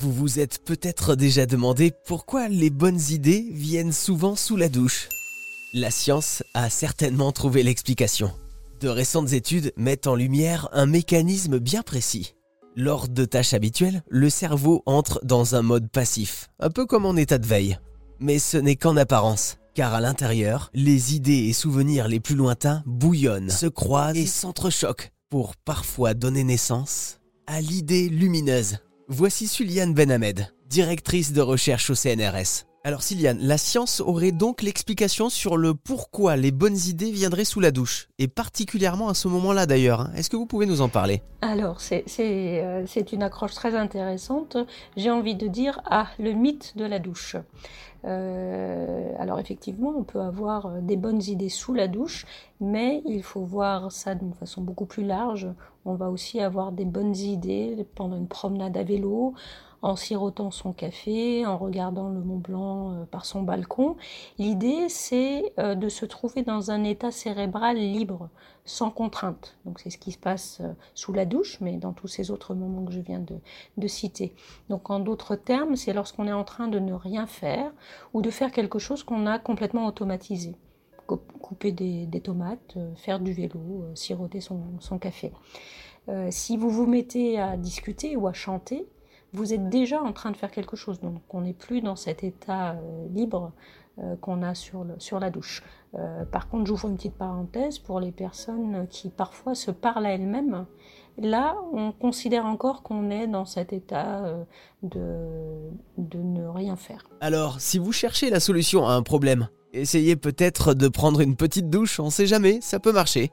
Vous vous êtes peut-être déjà demandé pourquoi les bonnes idées viennent souvent sous la douche. La science a certainement trouvé l'explication. De récentes études mettent en lumière un mécanisme bien précis. Lors de tâches habituelles, le cerveau entre dans un mode passif, un peu comme en état de veille. Mais ce n'est qu'en apparence, car à l'intérieur, les idées et souvenirs les plus lointains bouillonnent, se croisent et s'entrechoquent pour parfois donner naissance à l'idée lumineuse Voici Suliane Benhamed, directrice de recherche au CNRS. Alors Siliane, la science aurait donc l'explication sur le pourquoi les bonnes idées viendraient sous la douche, et particulièrement à ce moment-là d'ailleurs. Hein. Est-ce que vous pouvez nous en parler? Alors euh, c'est une accroche très intéressante. J'ai envie de dire, ah, le mythe de la douche. Euh, alors effectivement, on peut avoir euh, des bonnes idées sous la douche, mais il faut voir ça d'une façon beaucoup plus large. On va aussi avoir des bonnes idées pendant une promenade à vélo, en sirotant son café, en regardant le Mont Blanc euh, par son balcon. L'idée, c'est euh, de se trouver dans un état cérébral libre, sans contrainte. Donc c'est ce qui se passe euh, sous la douche, mais dans tous ces autres moments que je viens de, citer. Donc en d'autres termes, c'est lorsqu'on est en train de ne rien faire ou de faire quelque chose qu'on a complètement automatisé couper des, tomates, faire du vélo, siroter son café. si vous vous mettez à discuter ou à chanter, vous êtes déjà en train de faire quelque chose. Donc on n'est plus dans cet état euh, libre euh, qu'on a sur, la douche. Euh, par contre, j'ouvre une petite parenthèse pour les personnes qui parfois se parlent à elles-mêmes. Là, on considère encore qu'on est dans cet état de, de ne rien faire. Alors, si vous cherchez la solution à un problème, essayez peut-être de prendre une petite douche, on sait jamais, ça peut marcher.